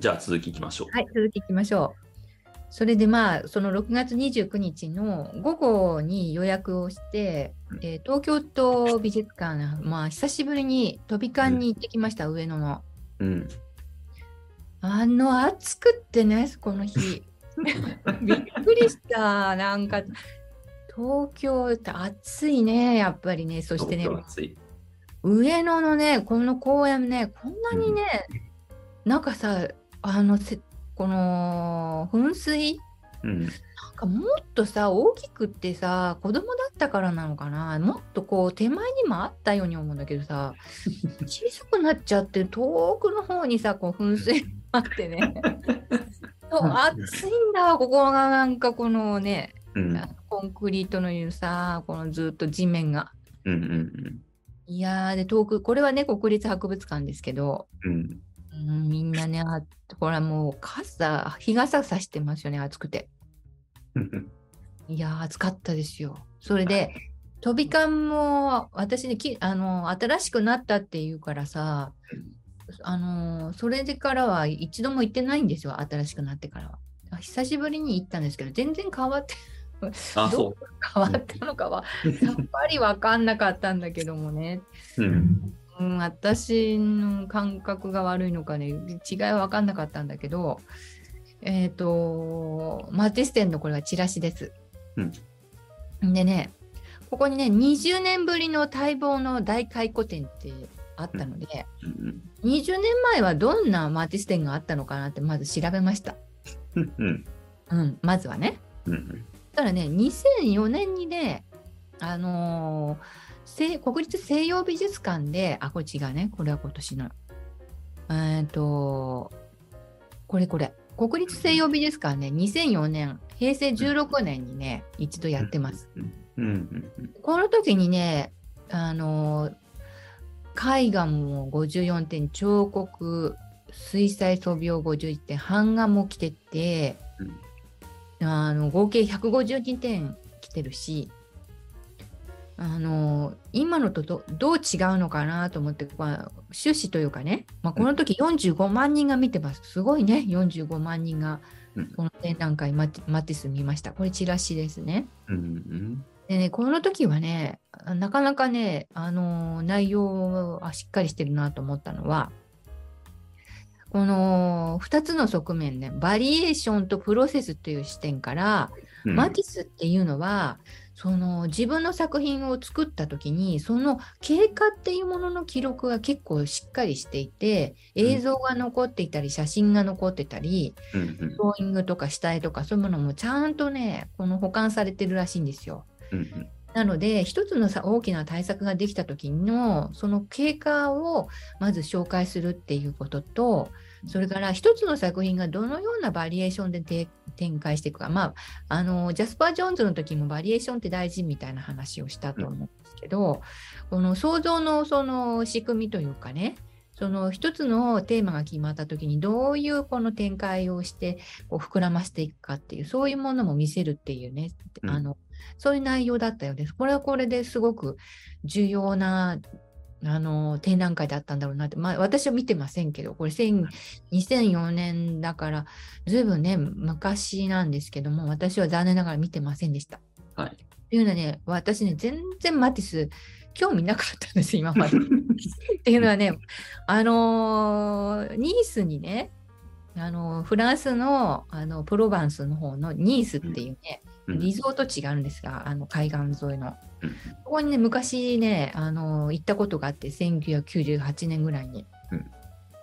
じゃあ続きいきましょう。はい、続きいきましょう。それでまあ、その6月29日の午後に予約をして、うんえー東京都美術館、まあ、久しぶりに飛び館に行ってきました、上野の。うん。あの、暑くってね、この日。びっくりした。なんか、東京って暑いね、やっぱりね。そしてね、上野のね、この公園ね、こんなにね、なんかさ、あの、せこの噴水？うん。なんかもっとさ大きくってさ子供だったからなのかな？もっとこう手前にもあったように思うんだけどさ 小さくなっちゃって遠くの方にさこう噴水があってね 暑いんだここがなんかこのねうん。コンクリートのいうさこのずっと地面がうん。うん。いやーで遠くこれはね国立博物館ですけどうん。うんみんなねあこれはもう傘日傘さしてますよね暑くて。うん。いやー暑かったですよ。それで飛び館も私ねきあの新しくなったっていうからさあのそれでからは一度も行ってないんですよ新しくなってからは。あ久しぶりに行ったんですけど全然変わってあ、う変わったのかはさっぱり分かんなかったんだけどもね、う。うん。うん、私の感覚が悪いのかね違いは分かんなかったんだけどえっ、とマーティス店のこれはチラシです。でねここにね20年ぶりの待望の大回顧展ってあったので、うん。20年前はどんなマーティス展があったのかなってまず調べました。うん。うん、まずはね。うん。ただね2004年にねあのー西国立西洋美術館であこれ違うねこれは今年の。えっ、とこれこれ。国立西洋美術館ね2004年平成16年にね一度やってます。この時にね、あの絵画も54点、彫刻、水彩素描51点、版画も来てて、あの合計152点来てるし、あの今のとどどう違うのかなと思って、まあ、趣旨というかね、まあ、この時45万人が見てます。すごいね、45万人がうんこの展覧会マティス見ました。これチラシですね。うん。でね、この時はね、なかなかね、あのー内容はしっかりしてるなと思ったのは、この2つの側面ね、バリエーションとプロセスという視点から、うん。マティスっていうのは、その自分の作品を作った時に、その経過っていうものの記録が結構しっかりしていて、映像が残っていたり、写真が残ってたり、うん。ーイングとか下絵とかそういうものもちゃんとね、この保管されてるらしいんですよ。うん。なので、一つのさ大きな対策ができた時の、その経過をまず紹介するっていうことと、それから一つの作品がどのようなバリエーションでて展開していくか、まあ、あのジャスパー・ジョーンズの時もバリエーションって大事みたいな話をしたと思うんですけど、この創造のその仕組みというかね、その一つのテーマが決まった時にどういうこの展開をしてこう膨らませていくかっていうそういうものも見せるっていうね、うん。あのそういう内容だったようです。これはこれですごく重要なあの展覧会だったんだろうなって、まあ、私は見てませんけど、これ1000 2004年だから、ずいぶんね、昔なんですけども、私は残念ながら見てませんでした。はい。っていうのはね、私ね、全然マティス、興味なかったんです、今まで。っていうのはね、あのーニースにね、あのーフランスのあのプロバンスの方のニースっていうね、うんリゾート地があるんですが、あの海岸沿いの。うんここにね、昔ね、あのー行ったことがあって、1998年ぐらいに。うん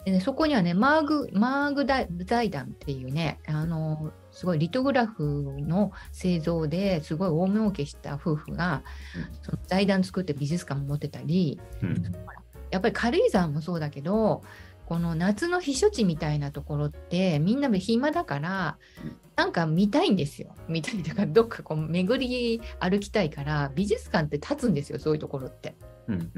でね、そこにはね、マーグ、マーグダ財団っていうね、あのーすごいリトグラフの製造ですごい大儲けした夫婦が、うんその財団作って美術館も持ってたり、うん。やっぱり軽井沢もそうだけど、この夏の避暑地みたいなところってみんな暇だからうんなんか見たいんですよ。見たいとかどっかこう巡り歩きたいから美術館って立つんですよそういうところって。うん。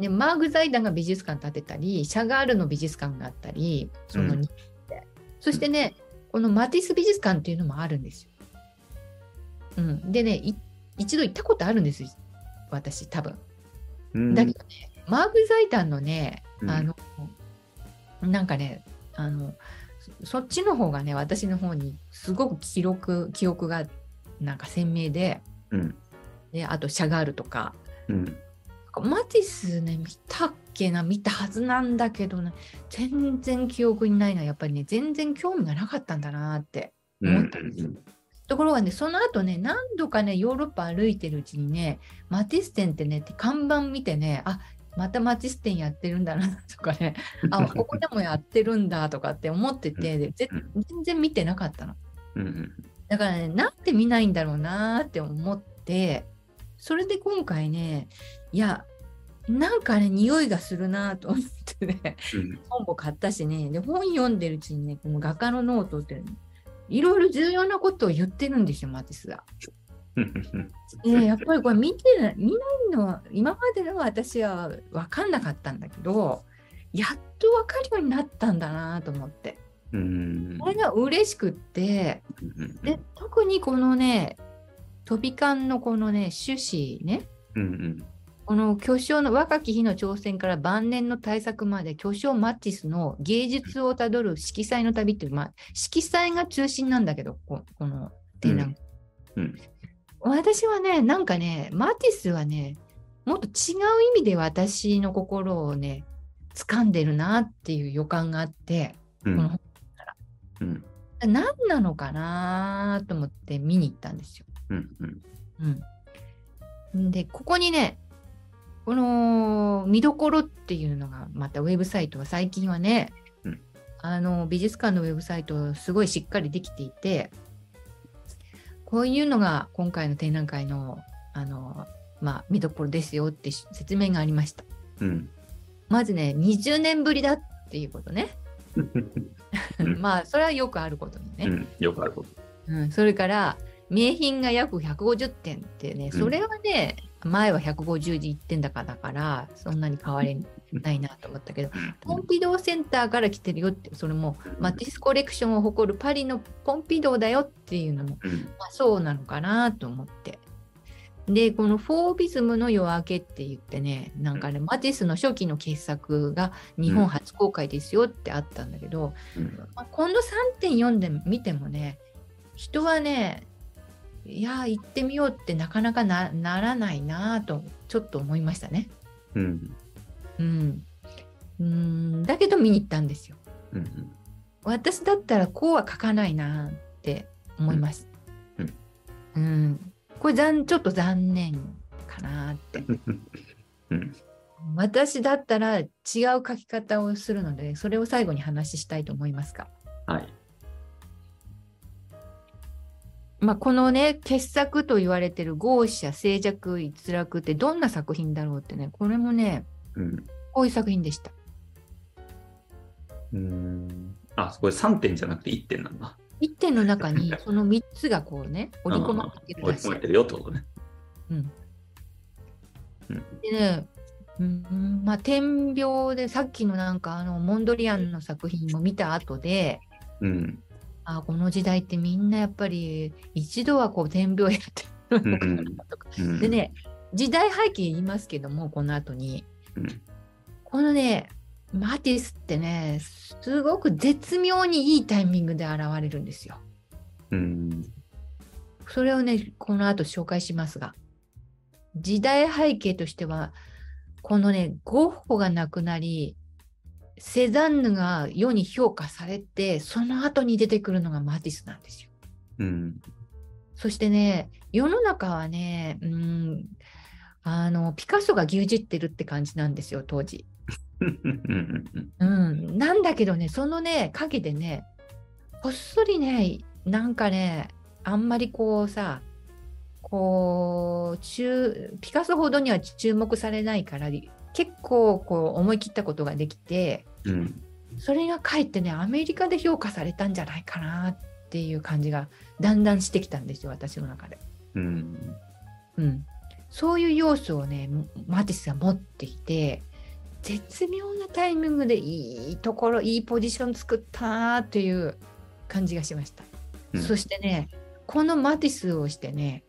でマーグ財団が美術館建てたりシャガールの美術館があったりそのうん2でそしてねこのマティス美術館っていうのもあるんですよ。うん、でねい一度行ったことあるんですよ私多分。うん。だけどね、マーグ財団のね、うんあの、なんかね、あの、そそっちの方がね私の方にすごく記録記憶がなんか鮮明でうん。であとシャガールとかうん。マティスね見たっけな見たはずなんだけどね全然記憶にないのはやっぱりね全然興味がなかったんだなってうん。思ったんですよところがねその後ね何度かねヨーロッパ歩いてるうちにねマティス展ってねって看板見てねあまたマティス展やってるんだなとかね あここでもやってるんだとかって思ってて全然見てなかったの。だからねなんで見ないんだろうなって思ってそれで今回ねいやなんかね匂いがするなと思ってねうん。本も買ったしねで本読んでるうちにねこの画家のノートっていろいろ重要なことを言ってるんですよマティスが。でやっぱりこれ見てない見ないのは今までの私は分かんなかったんだけどやっと分かるようになったんだなと思ってうん。これが嬉しくってで特にこのね飛び艦のこのね趣旨ねうん。この巨匠の若き日の挑戦から晩年の大作まで巨匠マティスの芸術をたどる色彩の旅っていう、まあ、色彩が中心なんだけどここの展覧会うん。私はね、なんかね、マティスはね、もっと違う意味で私の心をね、掴んでるなっていう予感があって、うん。このうん。何なのかなと思って見に行ったんですよ。うん。うん、で、ここにね、この見どころっていうのがまたウェブサイトは最近はね、うんあの美術館のウェブサイトすごいしっかりできていてこういうのが今回の展覧会のあの、まあ、見どころですよって説明がありました。うん。まずね20年ぶりだっていうことね。うん まあそれはよくあることにね。うん。よくあること。うん、それから名品が約150点ってね、うんそれはね、前は151点だからだから、そんなに変わりないなと思ったけど、ポンピドーセンターから来てるよって、それもマティスコレクションを誇るパリのポンピドーだよっていうのも、うん。まあ、そうなのかなと思って。で、このフォービズムの夜明けって言ってね、なんかね、マティスの初期の傑作が日本初公開ですよってあったんだけど、うん。まあ、この3点読んでみてもね人はねいや行ってみようってなかなかなならないなぁとちょっと思いましたね。うん。うん、うんだけど見に行ったんですよ。うん。私だったらこうは書かないなって思います。うんうんこれ残ちょっと残念かなって。うん。私だったら違う書き方をするのでそれを最後に話したいと思いますが。はい。まあ、このね傑作と言われてる豪奢静寂逸落ってどんな作品だろうってねこれもねうん。こういう作品でした。うん。あ、これ3点じゃなくて1点なんだ。1点の中にその3つがこうね織り込まれてるらしい追い込まれ。てるよってことね。うんうんでね、うんまあ、点描でさっきのなんかあのモンドリアンの作品も見た後でうん。あこの時代ってみんなやっぱり一度はこう点描やってるのかなとか。うん。でね時代背景言いますけどもこの後に。うん。このね、マティスってね、すごく絶妙にいいタイミングで現れるんですよ。うん。それをね、この後紹介しますが、時代背景としては、このね、ゴッホが亡くなり、セザンヌが世に評価されて、その後に出てくるのがマティスなんですよ。うん。そしてね、世の中はね、うん、あの、ピカソが牛耳ってるって感じなんですよ、当時。うん。うん、なんだけどね、そのね、陰でね、こっそりね、なんかね、あんまりこうさ、こう、中ピカソほどには注目されないから、結構こう思い切ったことができて、うん。それがかえってね、アメリカで評価されたんじゃないかなっていう感じがだんだんしてきたんですよ、私の中で。うん。うん、そういう要素をね、マティスは持っていて、絶妙なタイミングでいいところ、いいポジション作ったなという感じがしました。うんそしてね、このマティスをしてね、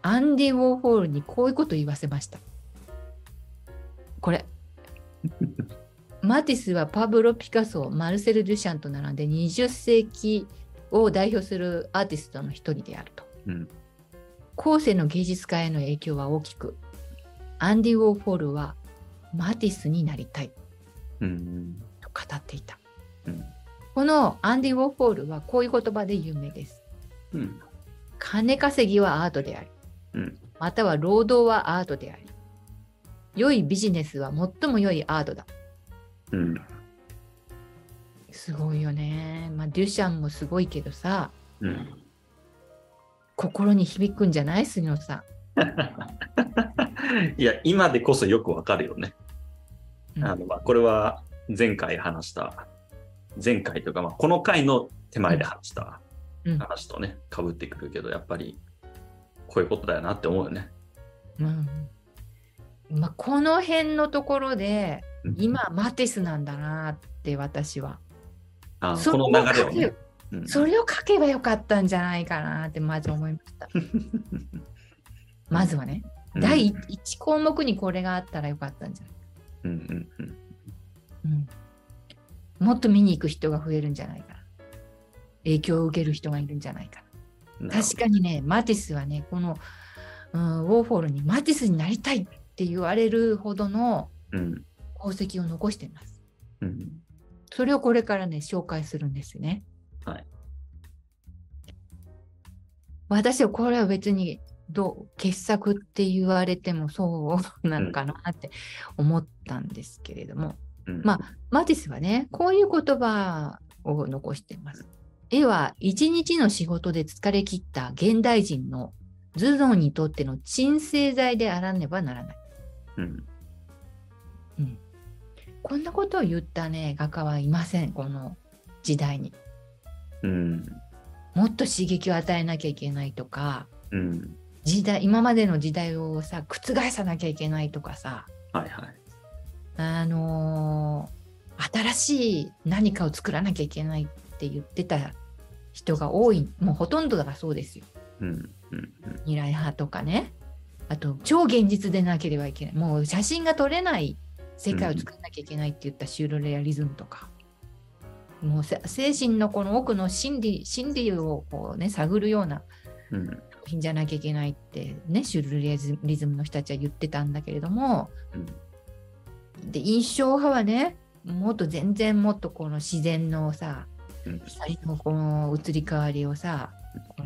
アンディ・ウォーホールにこういうこと言わせました。これ。マティスはパブロ・ピカソ、マルセル・デュシャンと並んで20世紀を代表するアーティストの一人であると。うん。後世の芸術家への影響は大きく、アンディ・ウォーホールはマティスになりたいうん。と語っていた。うん。このアンディ・ウォーホールはこういう言葉で有名です。うん。金稼ぎはアートである。うん。または労働はアートである。良いビジネスは最も良いアートだ。うん。すごいよね。まあ、デュシャンもすごいけどさ、うん。心に響くんじゃない？杉野さ いや、今でこそよくわかるよね。ん。あの、まあ、これは前回話した、前回というか、まあ、この回の手前で話したうん話とね、被ってくるけど、やっぱり、こういうことだよなって思うよね。うんまあ、この辺のところでうん今マティスなんだなって私は。あそこの流れをね。うんそれを書けばよかったんじゃないかなってまず思いました。まずはね、うん第1項目にこれがあったらよかったんじゃないうんうんうんうん、もっと見に行く人が増えるんじゃないかな。影響を受ける人がいるんじゃないかな。確かにね、マティスはね、この、うん、ウォーフォールにマティスになりたいって言われるほどのうん功績を残しています。うんそれをこれからね、紹介するんですね。私はこれは別にどう傑作って言われてもそうなのかなって思ったんですけれども、うんまあ、マティスはね、こういう言葉を残しています。絵は一日の仕事で疲れ切った現代人の頭脳にとっての鎮静剤であらねばならない。うんこんなことを言ったね、画家はいません、この時代に。うんもっと刺激を与えなきゃいけないとか、うん時代、今までの時代をさ、覆さなきゃいけないとかさ、はいはい。あのー新しい何かを作らなきゃいけないって言ってた人が多い、もうほとんどがそうですよ。うんうんうん未来派とかね。あと、超現実でなければいけない。もう写真が撮れない世界を作らなきゃいけないって言ったシュールレアリズムとか。もうせ精神のこの奥の心理心理をこう、ね、探るようなうん。作品じゃなきゃいけないってねシュールレアリズムの人たちは言ってたんだけれども。うん。で印象派はねもっと全然もっとこの自然のさうん。光のこの移り変わりをさ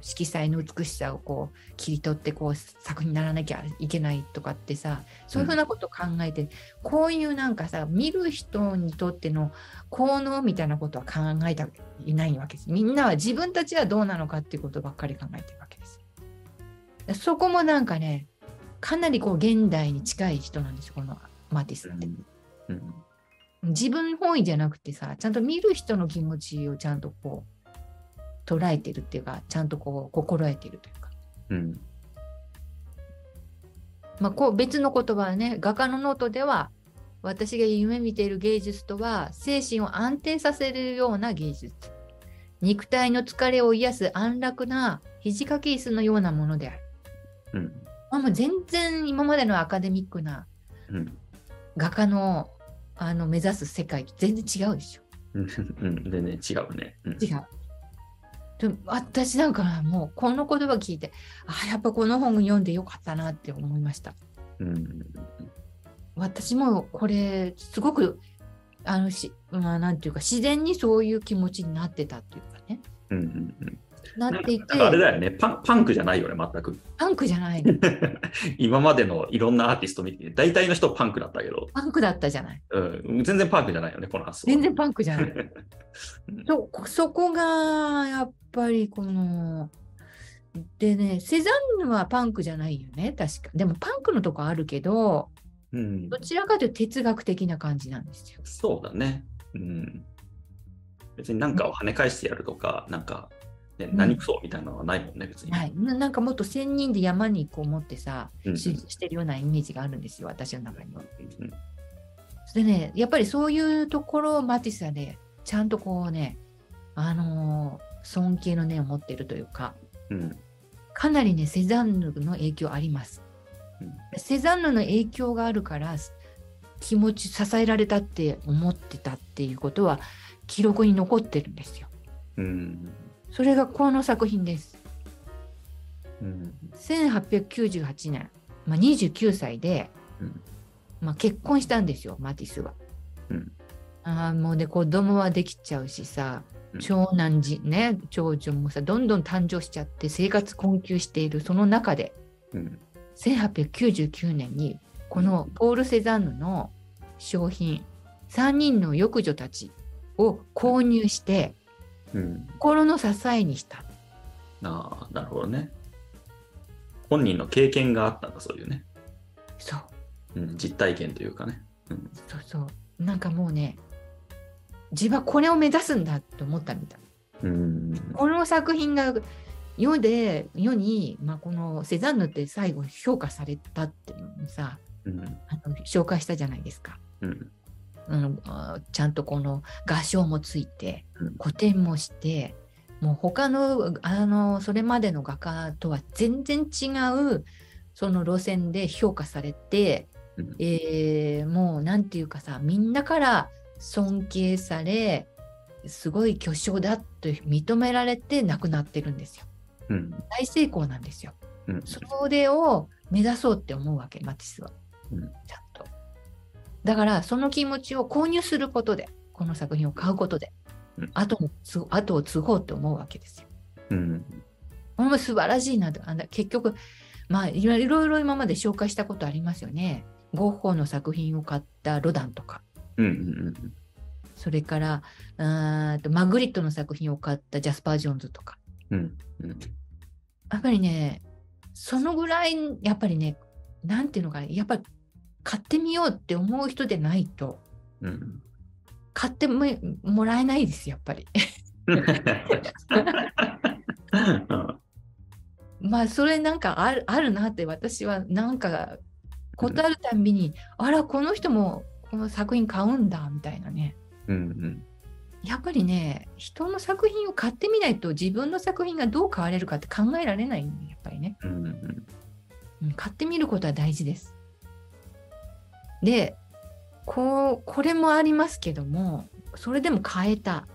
色彩の美しさをこう切り取ってこう作品にならなきゃいけないとかってさそういうふうなことを考えて、こういうなんかさ見る人にとっての効能みたいなことは考えていないわけです。みんなは自分たちはどうなのかっていうことばっかり考えてるわけです。そこもなんかねかなりこう現代に近い人なんですよこのマティスって。うん。自分本位じゃなくてさちゃんと見る人の気持ちをちゃんとこう捉えてるっていうかちゃんとこう心得てるというか、うん。まあ、こう別の言葉はね画家のノートでは私が夢見ている芸術とは精神を安定させるような芸術。肉体の疲れを癒す安楽な肘掛け椅子のようなものである、うん。まあ、もう全然今までのアカデミックなうん。画家のあの目指す世界と全然違うでしょ。うん。うん。全然違うね。うん。違う。でも私なんかもうこの言葉聞いてあやっぱこの本読んでよかったなって思いました。うん。私もこれすごくあのし、まあ、なんていうか自然にそういう気持ちになってたっていうかね。うんうんうんなっていてあれだよねパン、パンクじゃないよね、全く。パンクじゃないの 今までのいろんなアーティスト見て、大体の人パンクだったけど、パンクだったじゃないうん、全然パンクじゃないよね、この発想。全然パンクじゃないうん そそこがやっぱりこのでねセザンヌはパンクじゃないよね確かでもパンクのとこあるけどうんどちらかというと哲学的な感じなんですよ。そうだね。うん。別に何かを跳ね返してやるとか、なんか、ね、ん何くそみたいなのはないもんね、別に。はい、ななんかもっと仙人で山にこう持ってさ、うんししてるようなイメージがあるんですよ、私の中には。うんでね、やっぱりそういうところをマティスはね、ちゃんとこうね、あのー尊敬の念を持っているというか、うん。かなりね、セザンヌの影響あります。うんセザンヌの影響があるから、気持ち支えられたって思ってたっていうことは記録に残ってるんですよ。うん。それがこの作品です。うん。1898年、まあ、29歳で、うんまあ、結婚したんですよマティスは。うんああもうね子供はできちゃうしさうん長男児ね長女もさどんどん誕生しちゃって生活困窮しているその中でうん。1899年にこのポール・セザンヌの商品3人の浴女たちを購入してうん。心の支えにした。ああ、なるほどね。本人の経験があったんだ、そういうね。そううん、実体験というかね。うん。そうそうなんかもうね自分はこれを目指すんだと思ったみたい。うん。この作品が世で世に、まあ、このセザンヌって最後評価されたっていうのもさうん。あの紹介したじゃないですか。うん。うん、あちゃんとこの合唱もついてうん古典もしてもう他のあのそれまでの画家とは全然違うその路線で評価されて、うんえーもうなんていうかさみんなから尊敬されすごい巨匠だと認められて亡くなってるんですよ。うん。大成功なんですよ。うん。それを目指そうって思うわけマティスは。うんちゃんと。だからその気持ちを購入することでこの作品を買うことで、うん後のつ後を継ごうって思うわけですよ。うん。これも素晴らしいなと結局まあいろいろ今まで紹介したことありますよね。ゴッホの作品を買ったロダンとかうん。うん。それからうーんとマグリットの作品を買ったジャスパー・ジョーンズとかうん。うん。やっぱりねそのぐらいやっぱりねなんていうのかなやっぱり買ってみようって思う人でないとうん。買ってももらえないですやっぱり。まあそれなんかあるあるなって私はなんかことあるたんびに、あらこの人もこの作品買うんだみたいなねうん。やっぱりね人の作品を買ってみないと自分の作品がどう買われるかって考えられないやっぱりね、うん。うん、買ってみることは大事ですでこうこれもありますけどもそれでも買えた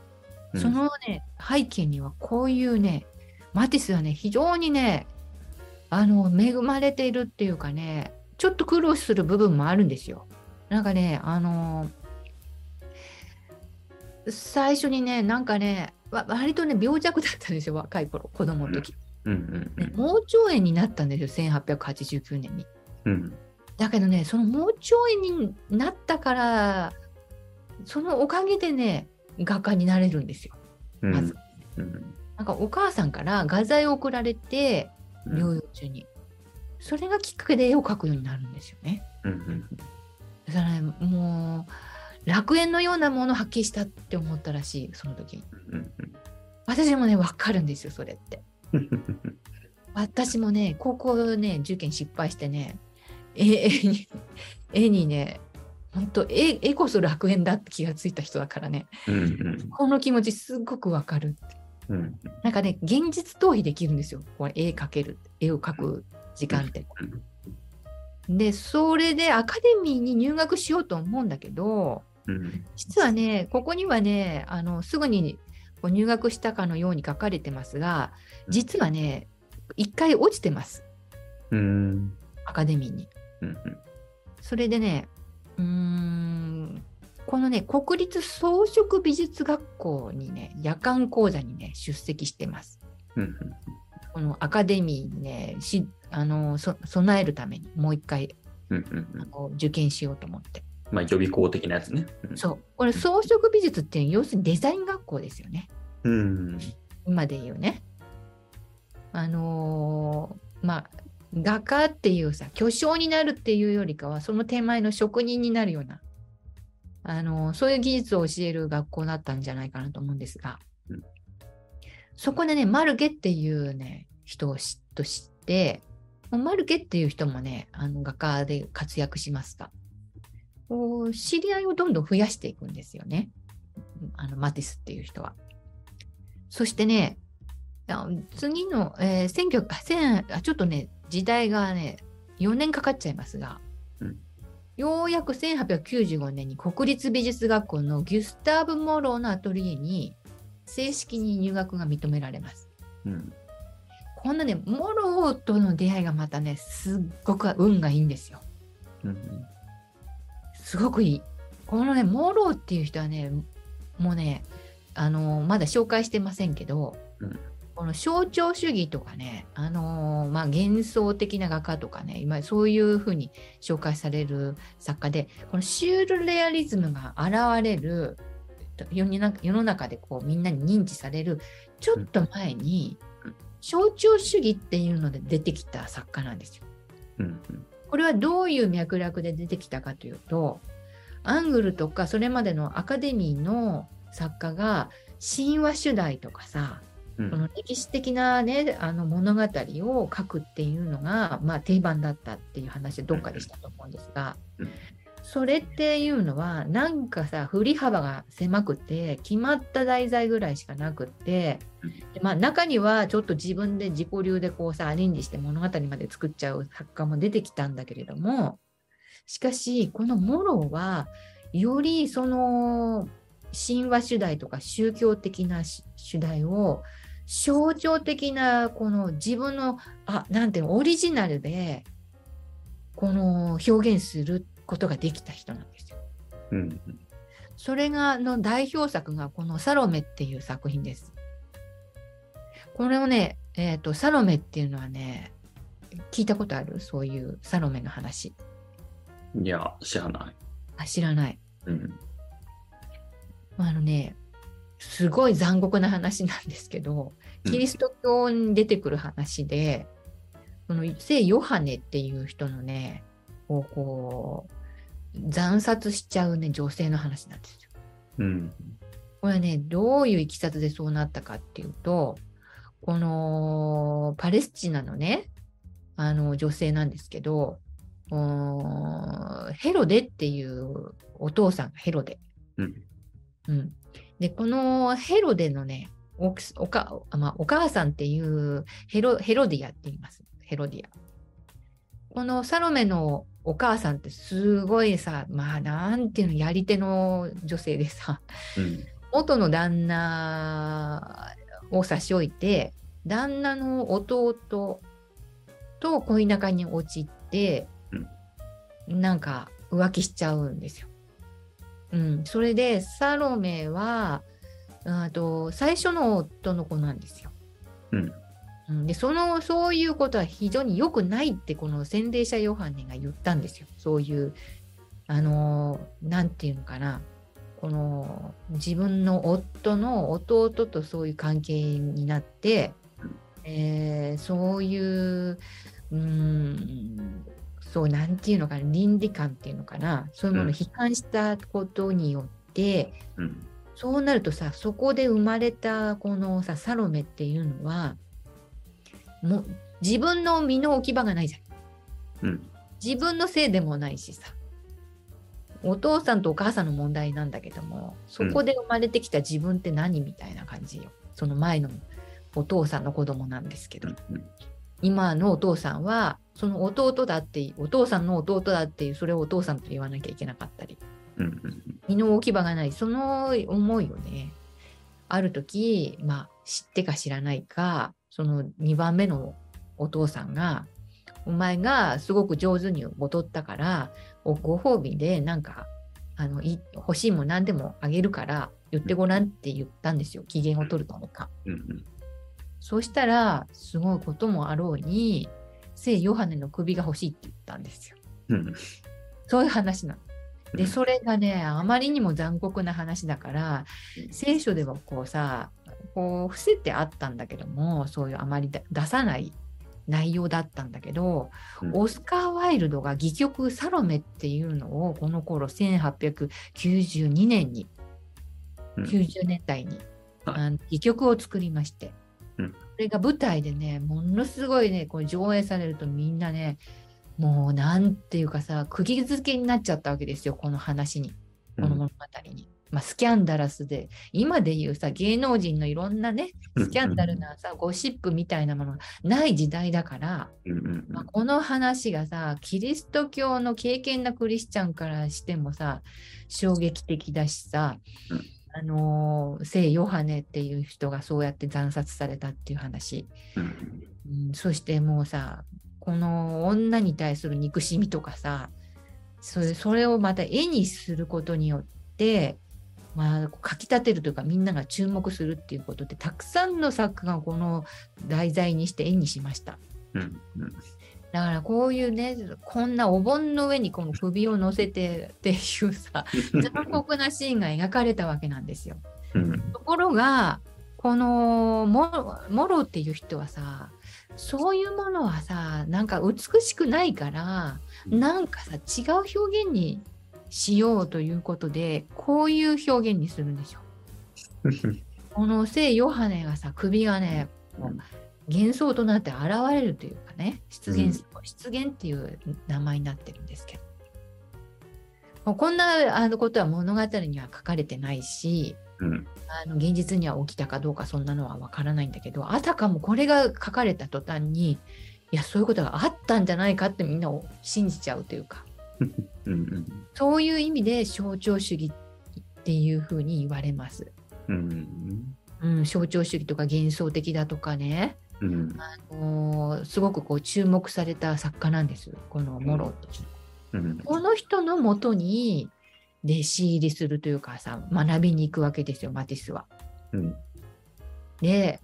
そのね、背景にはこういうね、マティスはね、非常にね、あの、恵まれているっていうかね、ちょっと苦労する部分もあるんですよ。なんかね、あの最初にね、なんかね、わ割とね、病弱だったんですよ、若い頃、子供の時。うん。うん。ね盲腸炎になったんですよ、1889年に。うん。だけどね、その盲腸炎になったから、そのおかげでね、画家になれるんですよ。うん。まずうん。なんかお母さんから画材を送られて、療養中に。それがきっかけで絵を描くようになるんですよね。うん。だからね、もう、楽園のようなものを発揮したって思ったらしい、その時に。うん。私もね、わかるんですよ、それって。うん。私もね、高校ね、受験失敗してね、絵絵に絵にね、本当絵絵こそ楽園だって気がついた人だからね、うん。この気持ちすっごくわかる。うん。なんかね、現実逃避できるんですよ。これ絵描ける、絵を描く時間って。で、それでアカデミーに入学しようと思うんだけど、うん。実はね、ここにはね、あのすぐに入学したかのように書かれてますが、実はね、一回落ちてます、うん。アカデミーに。うん。それでね、うーん、このね、国立装飾美術学校にね、夜間講座にね、出席してます。うん。このアカデミーにね、しあのそ備えるためにもう一回うん。あの受験しようと思って。まあ予備校的なやつね。そう。これ装飾美術って要するにデザイン学校ですよね。うん。今で言うね。あのーまあ、画家っていうさ、巨匠になるっていうよりかは、その手前の職人になるような、あのーそういう技術を教える学校だったんじゃないかなと思うんですが、うんそこでね、マルゲっていうね、人を知と知って、もうマルゲっていう人もね、あの画家で活躍しますが、こう知り合いをどんどん増やしていくんですよね。あのマティスっていう人は。そしてね、あ次の、えー選挙あ千あ、ちょっとね、時代がね、4年かかっちゃいますが、うんようやく1895年に国立美術学校のギュスターブ・モローのアトリエに正式に入学が認められます。うん。こんなね、モローとの出会いがまたね、すっごく運がいいんですよ。うん。すごくいい。このね、モローっていう人はね、もうね、あのまだ紹介してませんけど、うんこの象徴主義とかね、あのまあ、幻想的な画家とかね、今そういうふうに紹介される作家で、このシュールレアリズムが現れる、世の中でこうみんなに認知される、ちょっと前にうん、象徴主義っていうので出てきた作家なんですよ。うん。これはどういう脈絡で出てきたかというとアングルとかそれまでのアカデミーの作家が神話主題とかさうん。歴史的な、ね、あの物語を書くっていうのが、まあ、定番だったっていう話でどっかでしたと思うんですが。うん。それっていうのはなんかさ振り幅が狭くて決まった題材ぐらいしかなくってうん。でまあ、中にはちょっと自分で自己流でこうさアレンジして物語まで作っちゃう作家も出てきたんだけれどもしかしこのモローはよりその神話主題とか宗教的なし主題を象徴的なこの自分のあなんていうのオリジナルでこの表現することができた人なんですよ。うん。それがの代表作がこの「サロメ」っていう作品です。これをね、えーと、サロメっていうのはね、聞いたことある？そういうサロメの話。いや、知らない。あ知らない。うん。あのね、すごい残酷な話なんですけど、キリスト教に出てくる話で、この聖ヨハネっていう人のね、をこう、惨殺しちゃうね、女性の話なんですよ。うん。これはね、どういういきさつでそうなったかっていうと、このパレスチナのね、あの女性なんですけど、ヘロデっていうお父さんがヘロデ。うん。うん、で、このヘロデのね、おおかまあ、お母さんっていうヘロヘロディアって言います。ヘロディア。このサロメのお母さんってすごいさ、まあなんていうの、やり手の女性でさ、うん。元の旦那を差し置いて旦那の弟と恋仲に陥って、なんか浮気しちゃうんですよ。うん、それでサロメはあと最初の夫の子なんですよ。うん。うん、でそのそういうことは非常に良くないってこの洗礼者ヨハネが言ったんですよ。そういうあのなんていうのかなこの自分の夫の弟とそういう関係になって、えーそういううーんそうなんていうのかな倫理観っていうのかなそういうものを批判したことによって、うん。そうなるとさそこで生まれたこのさサロメっていうのはもう自分の身の置き場がないじゃん。うん。自分のせいでもないしさお父さんとお母さんの問題なんだけどもそこで生まれてきた自分って何みたいな感じよその前のお父さんの子供なんですけどうん。今のお父さんはその弟だってお父さんの弟だっていうそれをお父さんと言わなきゃいけなかったり。身の置き場がないその思いをねある時まあ知ってか知らないかその2番目のお父さんがお前がすごく上手に踊ったからおご褒美でなんかあのい欲しいもん何でもあげるから言ってごらんって言ったんですよ機嫌を取るためか。うん。そうしたらすごいこともあろうに聖ヨハネの首が欲しいって言ったんですよ。うん。そういう話なの。で、うん。それがね、あまりにも残酷な話だから、聖書ではこうさ、こう伏せてあったんだけども、そういうあまりだ出さない内容だったんだけど、うん。オスカー・ワイルドが戯曲サロメっていうのをこの頃1892年に、うん。90年代に、はい。あの戯曲を作りまして、うん。それが舞台でね、ものすごいね、こう上映されるとみんなね、もうなんていうかさ、釘付けになっちゃったわけですよ、この話に、この物語に。まあ、スキャンダラスで、今でいうさ、芸能人のいろんなね、スキャンダルなさ、ゴシップみたいなものがない時代だから、うんうんまあ、この話がさ、キリスト教の敬虔なクリスチャンからしてもさ、衝撃的だしさ、うん。あのー聖ヨハネっていう人がそうやって惨殺されたっていう話、うん。うん、そしてもうさ、この女に対する憎しみとかさ、それそれをまた絵にすることによって、まあ、書き立てるというかみんなが注目するっていうことでたくさんの作家がこの題材にして絵にしました。うんうんだからこういうね、こんなお盆の上にこの首を乗せてっていうさ、残酷なシーンが描かれたわけなんですよ。うんところが、このモモロっていう人はさ、そういうものはさ、なんか美しくないから、なんかさ、違う表現にしようということで、こういう表現にするんですよ。この聖ヨハネがさ、首がね、幻想となって現れるというかね、出現す、出現っていう名前になってるんですけど。もうこんなあのことは物語には書かれてないし、うん。あの現実には起きたかどうかそんなのはわからないんだけど、あたかもこれが書かれた途端に、いや、そういうことがあったんじゃないかってみんなを信じちゃうというか、うんうんそういう意味で象徴主義っていうふうに言われます。うんうん、象徴主義とか幻想的だとかね、うん。あのーすごくこう注目された作家なんです、このモロっていう人。うん。この人のもとに弟子入りするというかさ、学びに行くわけですよ、マティスは。うんで、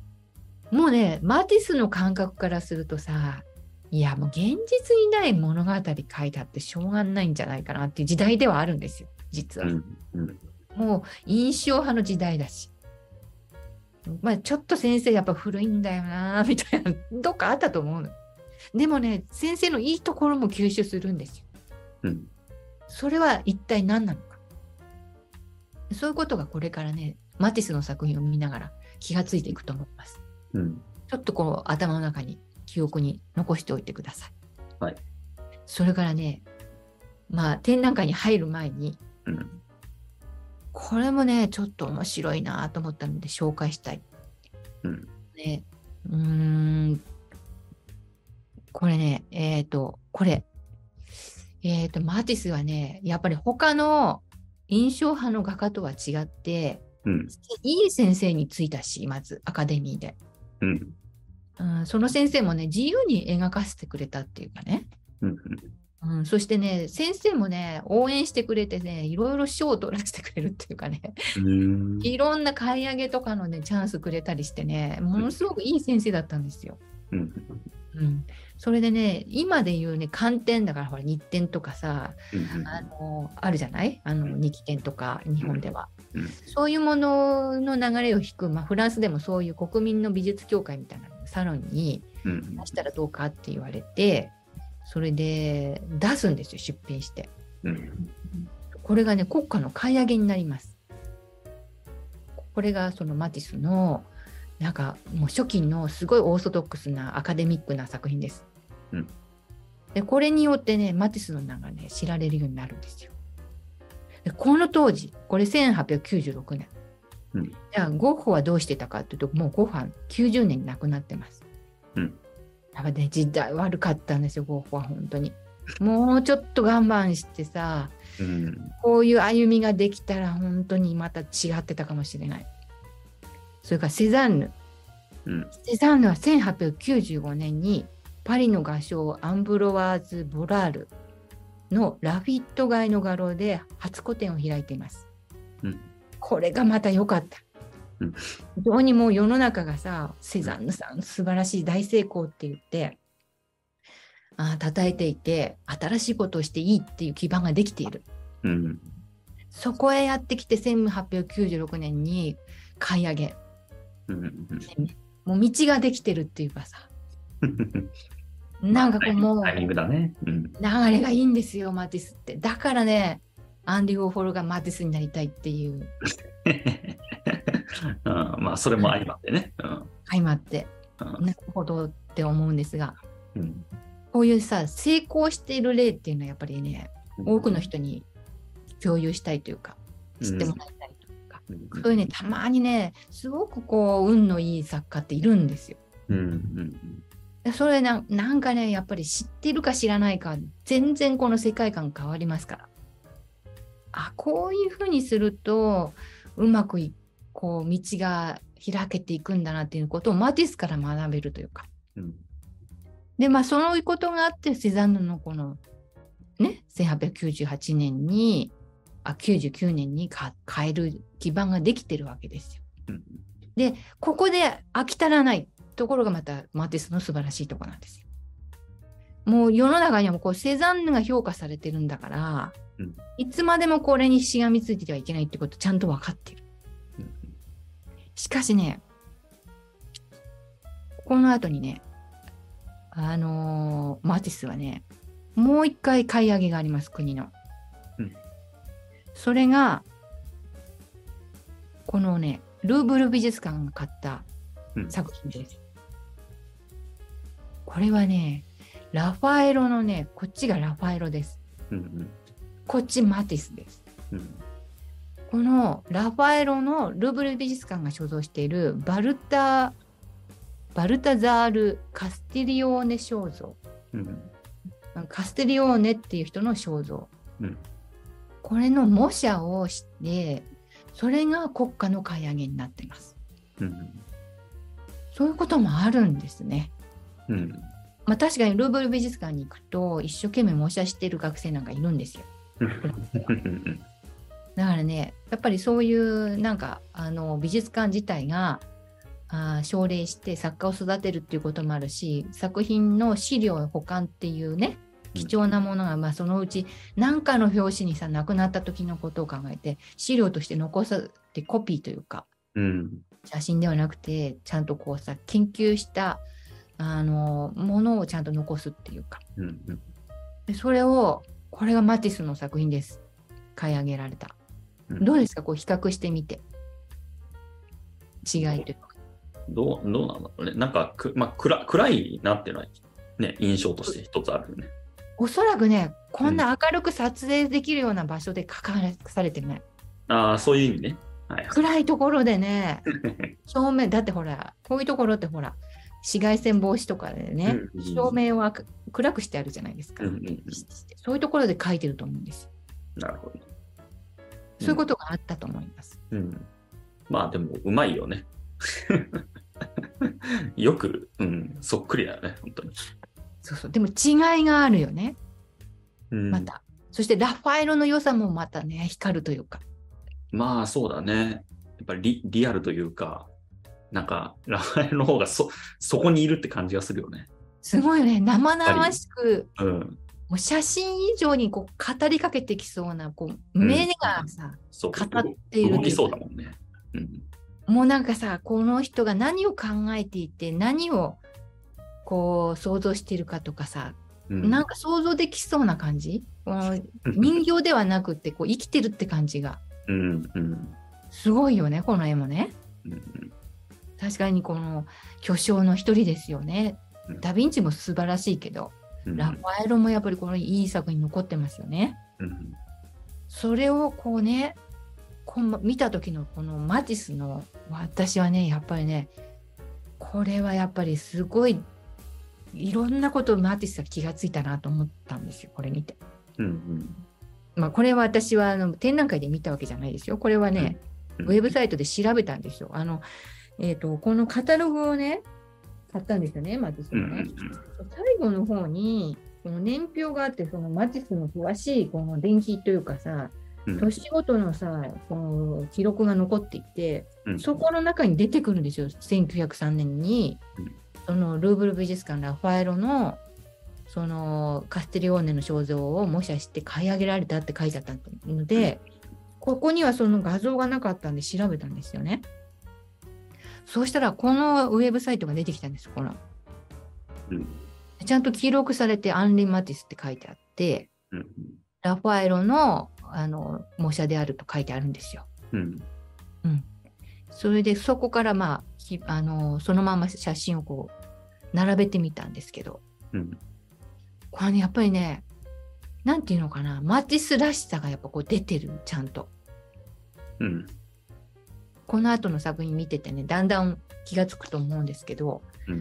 もうね、マティスの感覚からするとさ、いや、もう現実にない物語書いたってしょうがないんじゃないかなっていう時代ではあるんですよ、実は。うんうんもう印象派の時代だし。まあちょっと先生やっぱ古いんだよな みたいな、どっかあったと思うの。でもね、先生のいいところも吸収するんですよ。うんそれは一体何なの？か。そういうことがこれからね、マティスの作品を見ながら気がついていくと思います。うんちょっとこう頭の中に記憶に残しておいてください。はい。それからね、まあ展覧会に入る前に、うんこれもね、ちょっと面白いなと思ったので紹介したい。うんね、うーん、これね、えっ、と、これ、えっ、と、マティスはね、やっぱり他の印象派の画家とは違って、うん。いい先生についたし、まずアカデミーで。うん。うん、その先生もね、自由に描かせてくれたっていうかね。うんうん、そしてね、先生もね、応援してくれてね、いろいろ賞を取らせてくれるっていうかね、うん。いろんな買い上げとかのね、チャンスくれたりしてね、ものすごくいい先生だったんですよ。うん。うん、それでね、今で言うね、寒天だから、ほら、日展とかさ、うんあのあるじゃない？あの日記展とか、日本では。うん。そういうものの流れを引く、まあ、フランスでもそういう国民の美術協会みたいなサロンにうん。出したらどうかって言われて、それで出すんですよ、出品して。うん。これがね、国家の買い上げになります。これがそのマティスの、なんかもう初期のすごいオーソドックスなアカデミックな作品です。うんでこれによってね、マティスの名がね、知られるようになるんですよ。でこの当時、これ1896年。うんじゃあ、ゴッホはどうしてたかっていうと、もうゴッホは90年に亡くなってます。うんやっぱね、時代悪かったんですよ、ゴッホは本当に。もうちょっと我慢してさ、うんこういう歩みができたら本当にまた違ってたかもしれない。それからセザンヌ。うんセザンヌは1895年にパリの画商アンブロワーズ・ボラールのラフィット街の画廊で初個展を開いています。うんこれがまた良かった。うん非常にもう世の中がさ、セザンヌさん素晴らしい大成功って言って、ああ叩いていて、新しいことをしていいっていう基盤ができている。うんそこへやってきて1896年に買い上げ。うんもう道ができてるっていうかさ、なんかこうもうタイミングだね。うん。流れがいいんですよ、マティスって。だからね、アンディ・ウォーホルがマティスになりたいっていう、うんまあ、それも相まってね。うん。相まって、うん。なるほどって思うんですが、うん。こういうさ、成功している例っていうのはやっぱりね、多くの人に共有したいというか、知ってもらいそういうね、たまにね、すごくこう、運のいい作家っているんですよ。うんうんでそれななんかね、やっぱり知ってるか知らないか、全然この世界観変わりますから。あ、こういうふうにすると、うまくいこう道が開けていくんだなっていうことをマティスから学べるというか。うんで、まあ、そういうことがあって、セザンヌのこの、ね、1898年に、あ、99年にか変える基盤ができてるわけですよ。うんで、ここで飽き足らないところがまたマティスの素晴らしいところなんですよ。もう世の中にはもうこうセザンヌが評価されてるんだから、うんいつまでもこれにしがみついててはいけないってことちゃんと分かってる。うんしかしね、この後にね、あのーマティスはね、もう一回買い上げがあります、国の。うんそれが、このね、ルーブル美術館が買ったうん。作品です。これはね、ラファエロのね、こっちがラファエロです。うんこっちマティスです。うん。このラファエロのルーブル美術館が所蔵しているバルタバルタザール・カスティリオーネ肖像。うん。カステリオーネっていう人の肖像、うん。これの模写をしてそれが国家の買い上げになってます。うん。そういうこともあるんですね。うん。まあ確かにルーブル美術館に行くと一生懸命模写してる学生なんかいるんですよ。う んだからね、やっぱりそういうなんかあの美術館自体があー奨励して作家を育てるっていうこともあるし、作品の資料保管っていうね、貴重なものが、まあ、そのうち何かの表紙にさ、亡くなった時のことを考えて、資料として残さってコピーというか、うん写真ではなくて、ちゃんとこうさ、研究したあのものをちゃんと残すっていうか、うんうんでそれを、これがマティスの作品です。買い上げられた。うんどうですか？こう比較してみて。違いというか。どうどうなんだろうね。なんかく、まあ、暗暗いなっていうのは、ね、印象として一つあるよね。おそらくね、こんな明るく撮影できるような場所で書かされてるね。ああ、そういう意味ね。はい。暗いところでね、照明、だってほら、こういうところってほら、紫外線防止とかでね、うん照明を明暗くしてあるじゃないですか。うんうんうんそういうところで書いてると思うんですよ。なるほど。そういうことがあったと思います。うん。まあでも、うまいよね。よく、うん、そっくりだよね、本当に。そうそう。でも違いがあるよね、うん、また。そしてラファエロの良さもまたね、光るというか。まあそうだね。やっぱりリリアルというか、なんか、ラファエルの方がそ、そこにいるって感じがするよね。すごいよね、生々しく、うん。もう写真以上にこう語りかけてきそうな、こう目がさ、そう。語っている動きそうだもんね。うん。もうなんかさ、この人が何を考えていて、何をこう想像しているかとかさ、うん、なんか想像できそうな感じ？人形ではなくってこう生きてるって感じがうん、うん。すごいよね、この絵もね。うん確かにこの巨匠の一人ですよねうん。ダ・ヴィンチも素晴らしいけど、うん。ラファエロもやっぱりこのいい作品残ってますよね。うん。それをこうね、こん見た時のこのマティスの私はね、やっぱりね、これはやっぱりすごいいろんなことをマティスが気がついたなと思ったんですよ、これ見て。うん。うん。まあ、これは私はあの展覧会で見たわけじゃないですよ。これはね、うんウェブサイトで調べたんですよ。あの、えっ、と、このカタログをね、買ったんですよね、マティスうん。のね。最後の方に、この年表があって、そのマティスの詳しいこの電気というかさ、うん。年ごとのさ、この記録が残っていて、うんそこの中に出てくるんですよ。1903年にうん、そのルーブル美術館ラファエロの、そのカステリオーネの肖像を模写して買い上げられたって書いてあったので、ここにはその画像がなかったんで調べたんですよね。そうしたら、このウェブサイトが出てきたんです、ほら。うん。ちゃんと記録されてアンリ・マティスって書いてあって、うん。ラファエロのあの模写であると書いてあるんですよ。うん。それでそこからまあきあのそのまま写真をこう並べてみたんですけどうん。これねやっぱりねなんていうのかなマティスらしさがやっぱこう出てるちゃんと。うん。この後の作品見ててねだんだん気がつくと思うんですけどう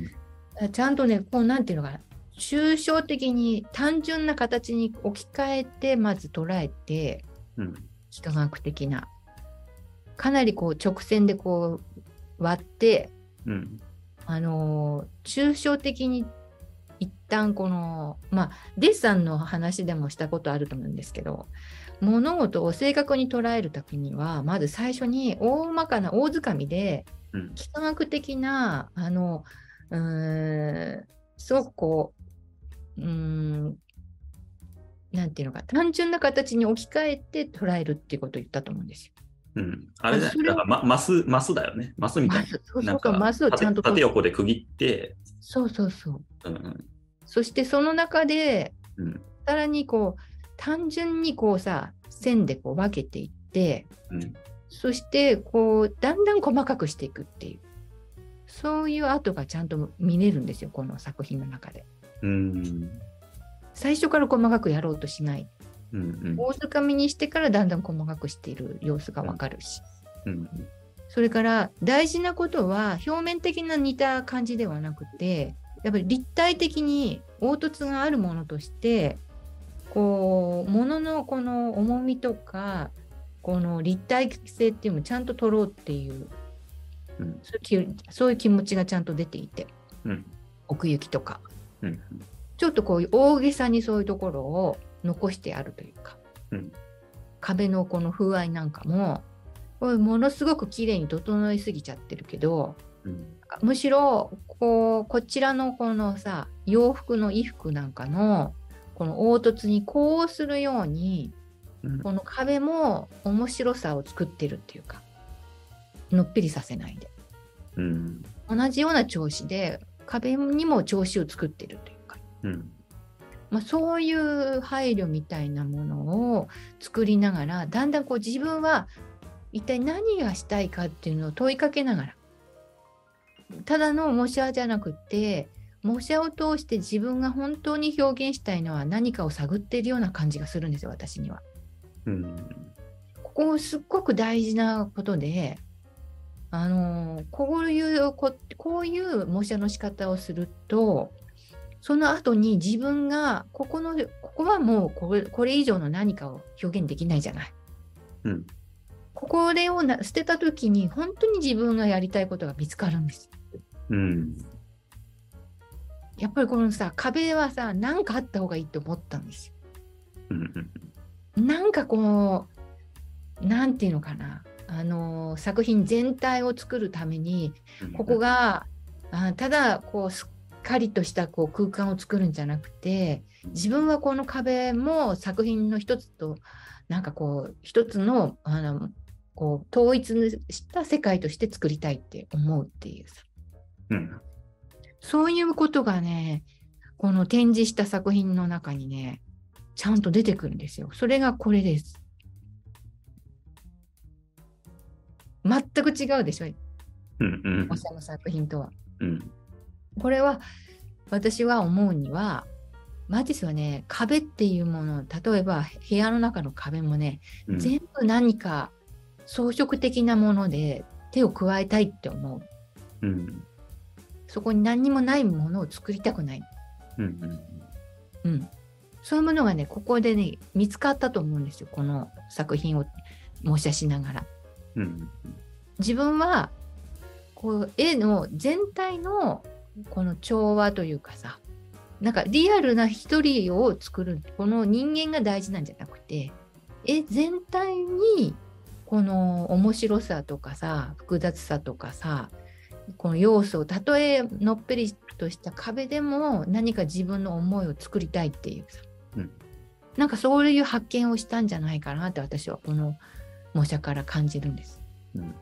ん。ちゃんとねこうなんていうのかな抽象的に単純な形に置き換えてまず捉えてうん。幾何学的なかなりこう直線でこう割ってうん。あのー抽象的に一旦このまあデッサンの話でもしたことあると思うんですけど物事を正確に捉えるためにはまず最初に大まかな大掴みでうん。幾何学的なあのうーんすごくこううーんなんていうのか単純な形に置き換えて捉えるっていうことを言ったと思うんですよ。うん。あれだだから、ま、マス、マスだよね。マスみたいまずそうな。そうかまずちゃんと縦縦横で区切って、そうそうそう。うんうん。そしてその中でうん。さらにこう単純にこうさ線でこう分けていってうん。そしてこうだんだん細かくしていくっていうそういう跡がちゃんと見れるんですよこの作品の中で。うん。最初から細かくやろうとしないうん。うん。大掴みにしてからだんだん細かくしている様子がわかるし、うん。それから大事なことは表面的な似た感じではなくてやっぱり立体的に凹凸があるものとしてこう物のこの重みとかこの立体性っていうのをちゃんと取ろうっていううん。そういう気持ちがちゃんと出ていてうん。奥行きとかうん。ちょっとこういう大げさにそういうところを残してあるというか、うん壁のこの風合いなんかもこれものすごく綺麗に整いすぎちゃってるけどうん。むしろこうこちらのこのさ洋服の衣服なんかのこの凹凸にこうするようにうん。この壁も面白さを作ってるっていうかのっぺりさせないでうん。同じような調子で壁にも調子を作ってるというかうん。まあ、そういう配慮みたいなものを作りながらだんだんこう自分は一体何がしたいかっていうのを問いかけながらただの模写じゃなくて模写を通して自分が本当に表現したいのは何かを探っているような感じがするんですよ私には。うん。ここすっごく大事なことであのこういうここういう模写の仕方をするとその後に自分がここのここはもうこれこれ以上の何かを表現できないじゃない。うん。ここれをな捨てた時に本当に自分がやりたいことが見つかるんです。うん。やっぱりこのさ壁はさ何かあった方がいいと思ったんですよ。うん。なんかこうなんていうのかなあの作品全体を作るためにここがあただこうすっかりとしたこう空間を作るんじゃなくて自分はこの壁も作品の一つとなんかこう一つのあのこう統一した世界として作りたいって思うっていうさうん。そういうことがねこの展示した作品の中にねちゃんと出てくるんですよ。それがこれです。全く違うでしょ？うん。うんおしゃの作品とは。うん。これは私は思うにはマティスはね壁っていうもの例えば部屋の中の壁もね、うん。全部何か装飾的なもので手を加えたいって思ううん。そこに何にもないものを作りたくない、うん。うん、そういうものがねここでね見つかったと思うんですよこの作品を模写しながらうん。自分はこう絵の全体のこの調和というかさなんかリアルな一人を作るこの人間が大事なんじゃなくて絵全体にこの面白さとかさ複雑さとかさこの要素をたとえのっぺりとした壁でも何か自分の思いを作りたいっていうさ、うんなんかそういう発見をしたんじゃないかなって私はこの模写から感じるんです。うん。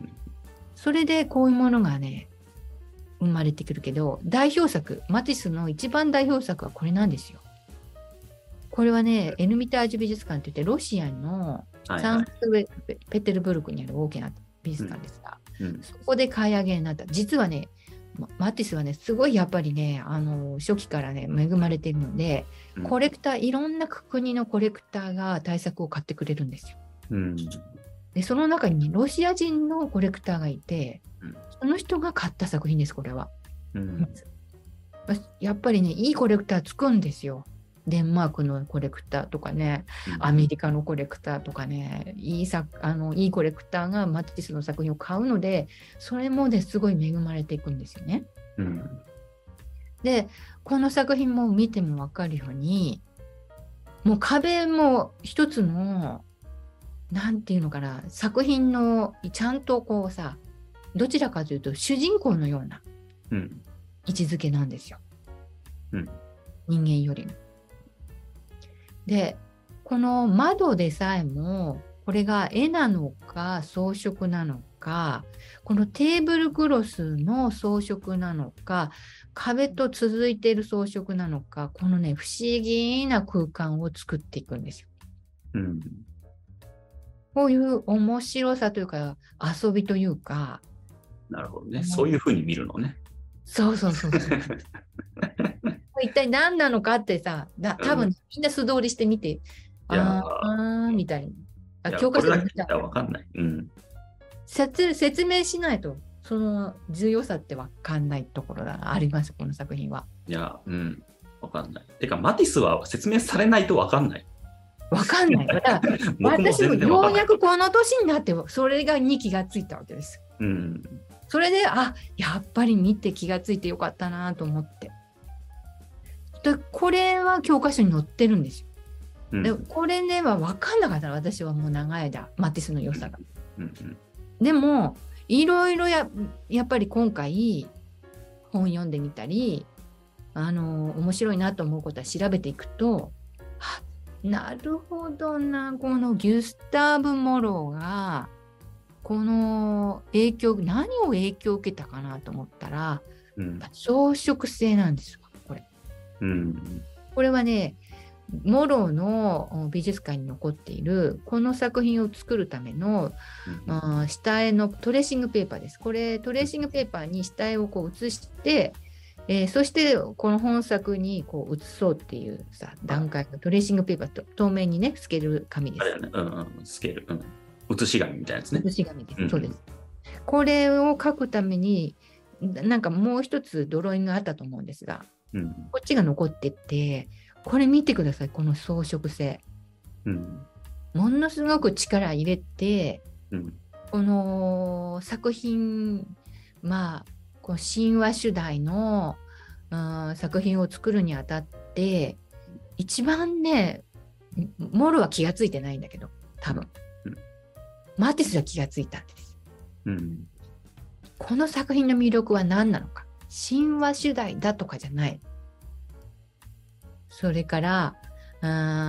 それでこういうものがね生まれてくるけど代表作マティスの一番代表作はこれなんですよ。これはねエヌミタージュ美術館って言ってロシアのサンク。トペペテルブルクにある大きな美術館ですが、うん。そこで買い上げになった実はねママティスはねすごいやっぱりねあの初期からね恵まれているのでうんコレクターいろんな国のコレクターが対策を買ってくれるんですよ。うん。でその中に、ね、ロシア人のコレクターがいて、うんその人が買った作品です、これは。うん。やっぱりね、いいコレクターつくんですよ。デンマークのコレクターとかね、アメリカのコレクターとかね、いい作あのいいコレクターがマティスの作品を買うので、それもですごい恵まれていくんですよね。うん。で、この作品も見ても分かるように、もう壁も一つの、なんていうのかな、作品のちゃんとこうさ、どちらかというと主人公のようなうん。位置づけなんですよ。うん人間よりも。で、この窓でさえも、これが絵なのか装飾なのか、このテーブルクロスの装飾なのか、壁と続いている装飾なのか、このね、不思議な空間を作っていくんですよ。うん。こういう面白さというか、遊びというか、なるほどね。そういうふうに見るのね。そうそうそうそう。一体何なのかってさ、だ多分みんな素通りしてみて、いやあーあーみたいに。あいや教科書で見たらわかんない。うん。説説明しないと、その重要さってわかんないところがあります、この作品は。いや、うん。わかんない。てか、マティスは説明されないとわかんない。わかんない。だから 私も。ようやくこの年になって、それがに気がついたわけです。うん。それで、あやっぱり見て気がついてよかったなと思って。でこれは教科書に載ってるんですよ。うん。でこれねは分かんなかったの私はもう長い間マティスの良さが。うんうんでもいろいろややっぱり今回本読んでみたりあの面白いなと思うことは調べていくとあなるほどなこのギュスターブ・モローがこの影響何を影響を受けたかなと思ったらうん装飾性なんですよこれ。うんこれはね、モロの美術館に残っているこの作品を作るための、あー下絵のトレーシングペーパーです。これトレーシングペーパーに下絵をこう写して、えーそしてこの本作にこう写そうっていうさ段階のトレーシングペーパーと透明にね透ける紙です。うんうん。スケール。うん。写し紙みたいなやつね。写し紙です。うんそうです。これを書くためになんかもう一つドローイングがあったと思うんですが、うん。こっちが残ってて、これ見てください、この装飾性。うん。ものすごく力入れて、うん。この作品、まあ、こう神話主題の、うん作品を作るにあたって、一番ね、モロは気がついてないんだけど、多分。うんマティスは気がついたんです。うん。この作品の魅力は何なのか。神話主題だとかじゃない。それから、あ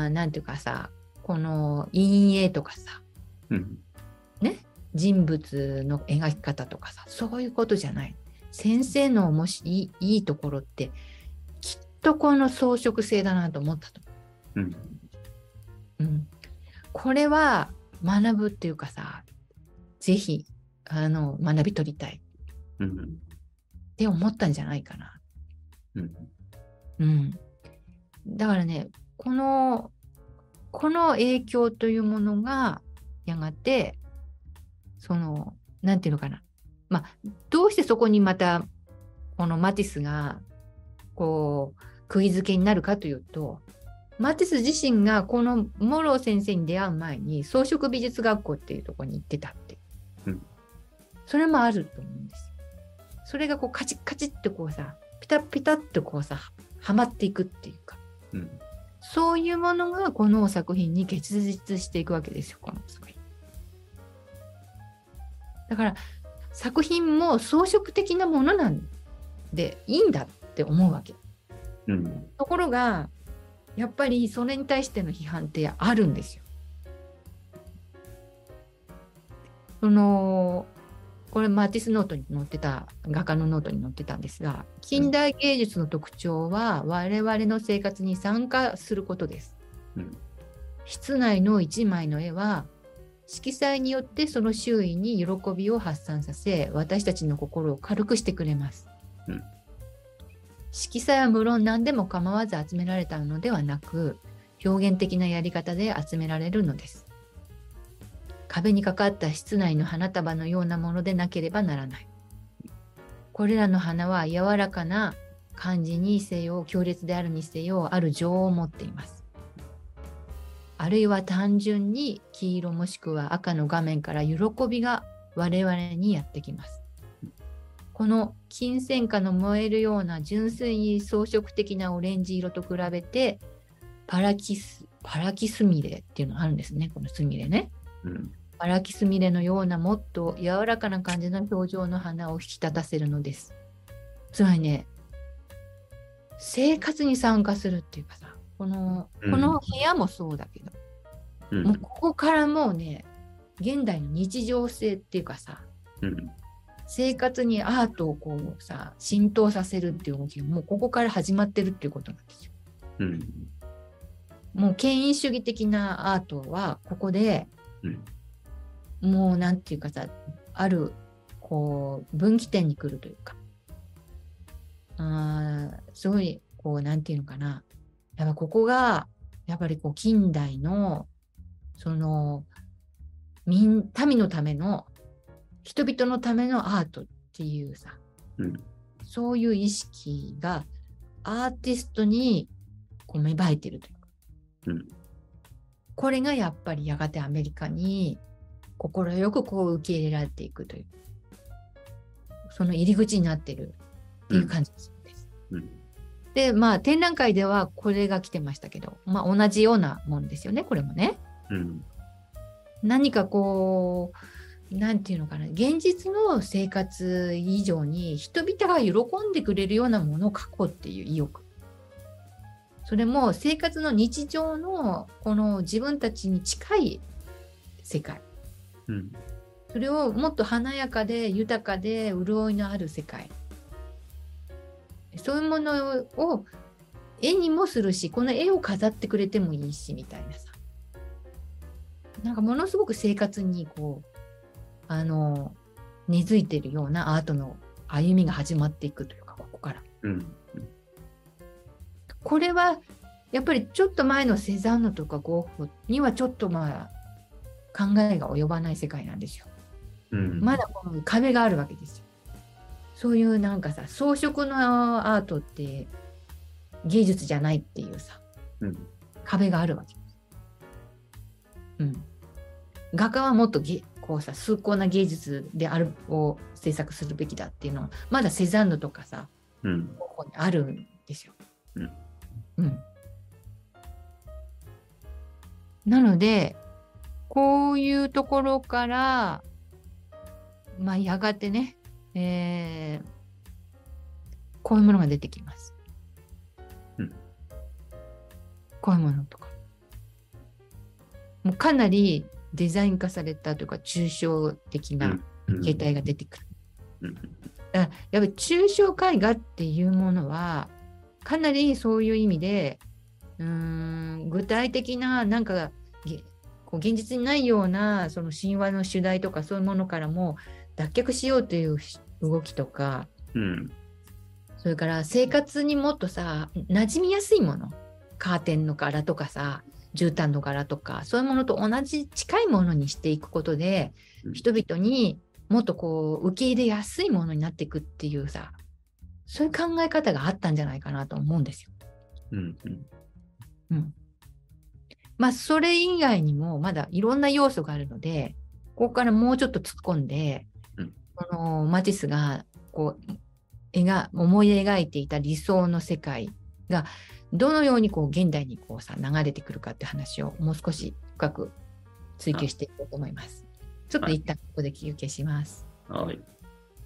ーなんていうかさ、この陰影とかさ、うん。人物の描き方とかさ、そういうことじゃない。先生のもしいいいいところって、きっとこの装飾性だなと思ったと。うん。うん、これは学ぶっていうかさ、ぜひあの学び取りたいうん。って思ったんじゃないかな。うん。うん、だからねこのこの影響というものがやがてそのなんていうのかなまあどうしてそこにまたこのマティスがこう釘付けになるかというとマティス自身がこのモロー先生に出会う前に装飾美術学校っていうところに行ってたって、うんそれもあると思うんですよ。それがこうカチッカチッってこうさピタッピタッとこうさはまっていくっていうかうん。そういうものがこの作品に結実していくわけですよこの作品。だから作品も装飾的なものなんでいいんだって思うわけ。うん。ところがやっぱりそれに対しての批判ってあるんですよ。そのこれマティスノートに載ってた画家のノートに載ってたんですが近代芸術の特徴は我々の生活に参加することです。うん室内の一枚の絵は色彩によってその周囲に喜びを発散させ私たちの心を軽くしてくれます。うん色彩は無論何でも構わず集められたのではなく表現的なやり方で集められるのです。壁にかかった室内の花束のようなものでなければならない。これらの花は柔らかな感じにせよ、強烈であるにせよ、ある情を持っています。あるいは単純に黄色もしくは赤の画面から喜びが我々にやってきます。この金銭花の燃えるような純粋に装飾的なオレンジ色と比べて、パラキス、パラキスミレっていうのがあるんですね、このスミレね。うん。パラキスミレのようなもっと柔らかな感じの表情の花を引き立たせるのです。つまりね、生活に参加するっていうかさ、このうんこの部屋もそうだけど、うん。もうここからもうね、現代の日常性っていうかさ、うん。生活にアートをこうさ、浸透させるっていう動きがもうここから始まってるっていうことなんですよ。うん。もう権威主義的なアートはここで、うんもうなんていうかさあるこう分岐点に来るというかあーすごいこうなんていうのかなやっぱここがやっぱりこう近代のその民民のための人々のためのアートっていうさうん。そういう意識がアーティストにこう芽生えてるというか、うんこれがやっぱりやがてアメリカに快くこう受け入れられていくというその入り口になってるっていう感じです。うん。でまあ展覧会ではこれが来てましたけど、まあ、同じようなもんですよねこれもね。うん。何かこうなんていうのかな現実の生活以上に人々が喜んでくれるようなものを描こうっていう意欲。それも生活の日常のこの自分たちに近い世界。うん。それをもっと華やかで豊かで潤いのある世界。そういうものを絵にもするしこの絵を飾ってくれてもいいしみたいなさ。なんかものすごく生活にこうあの根付いてるようなアートの歩みが始まっていくというかここからうん。これはやっぱりちょっと前のセザンヌとかゴッホにはちょっとまあ考えが及ばない世界なんですようん。まだこの壁があるわけですよ。そういうなんかさ装飾のアートって芸術じゃないっていうさうん。壁があるわけです。うん。画家はもっとげこうさ崇高な芸術であるを制作するべきだっていうのはまだセザンヌとかさうん。ここにあるんですよ。うん。うん。なのでこういうところからまあやがてね、えーこういうものが出てきます。うんこういうものとか。もうかなりデザイン化されたというか抽象的なうん。形態が出てくる。うん。だからやっぱり抽象絵画っていうものはかなりそういう意味でうーん具体的ななんかげこう現実にないようなその神話の主題とかそういうものからも脱却しようという動きとかうん。それから生活にもっとさ馴染みやすいものカーテンの柄とかさ絨毯の柄とかそういうものと同じ近いものにしていくことでうん人々にもっとこう受け入れやすいものになっていくっていうさそういう考え方があったんじゃないかなと思うんですよ。うん。うん。うん、まあそれ以外にもまだいろんな要素があるのでここからもうちょっと突っ込んで、うんこのマティスがこう絵が思い描いていた理想の世界がどのようにこう現代にこうさ流れてくるかって話をもう少し深く追求していこうと思います。ちょっと一旦ここで休憩します。はい。